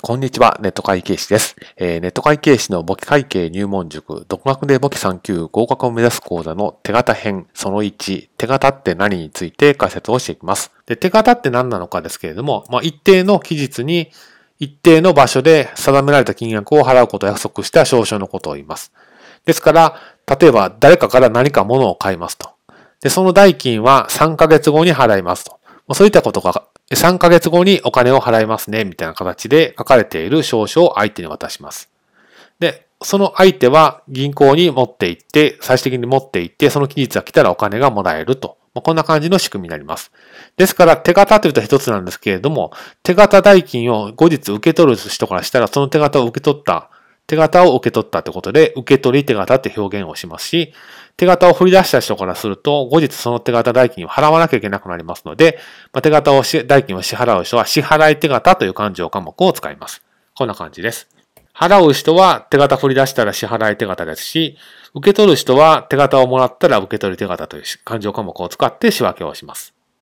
こんにちは、ネット会計士です。えーネット会計士の簿記会計入門塾、独学で簿記3級合格を目指す講座の手形編その1、手形って何について解説をしていきます。で、手形って何なのかですけれども、まあ、一定の期日に一定の場所で定められた金額を払うことを約束した証書のことを言います。ですから、例えば誰かから何か物を買いますと。で、その代金は3ヶ月後に払いますと。まそういったことが3ヶ月後にお金を払いますね、みたいな形で書かれている証書を相手に渡します。で、その相手は銀行に持って行って、最終的に持って行って、その期日が来たらお金がもらえると。まあこんな感じの仕組みになります。ですから、手形というと一つなんですけれども、手形代金を後日受け取る人からしたら、その手形を受け取った、手形を受け取ったってことで、受け取り手形って表現をしますし、手形を振り出した人からすると、後日その手形代金を払わなきゃいけなくなりますので、まあ、手形を、代金を支払う人は支払い手形という勘定科目を使います。こんな感じです。払う人は手形振り出したら支払い手形ですし、受け取る人は手形をもらったら受け取り手形という勘定科目を使って仕分けをします。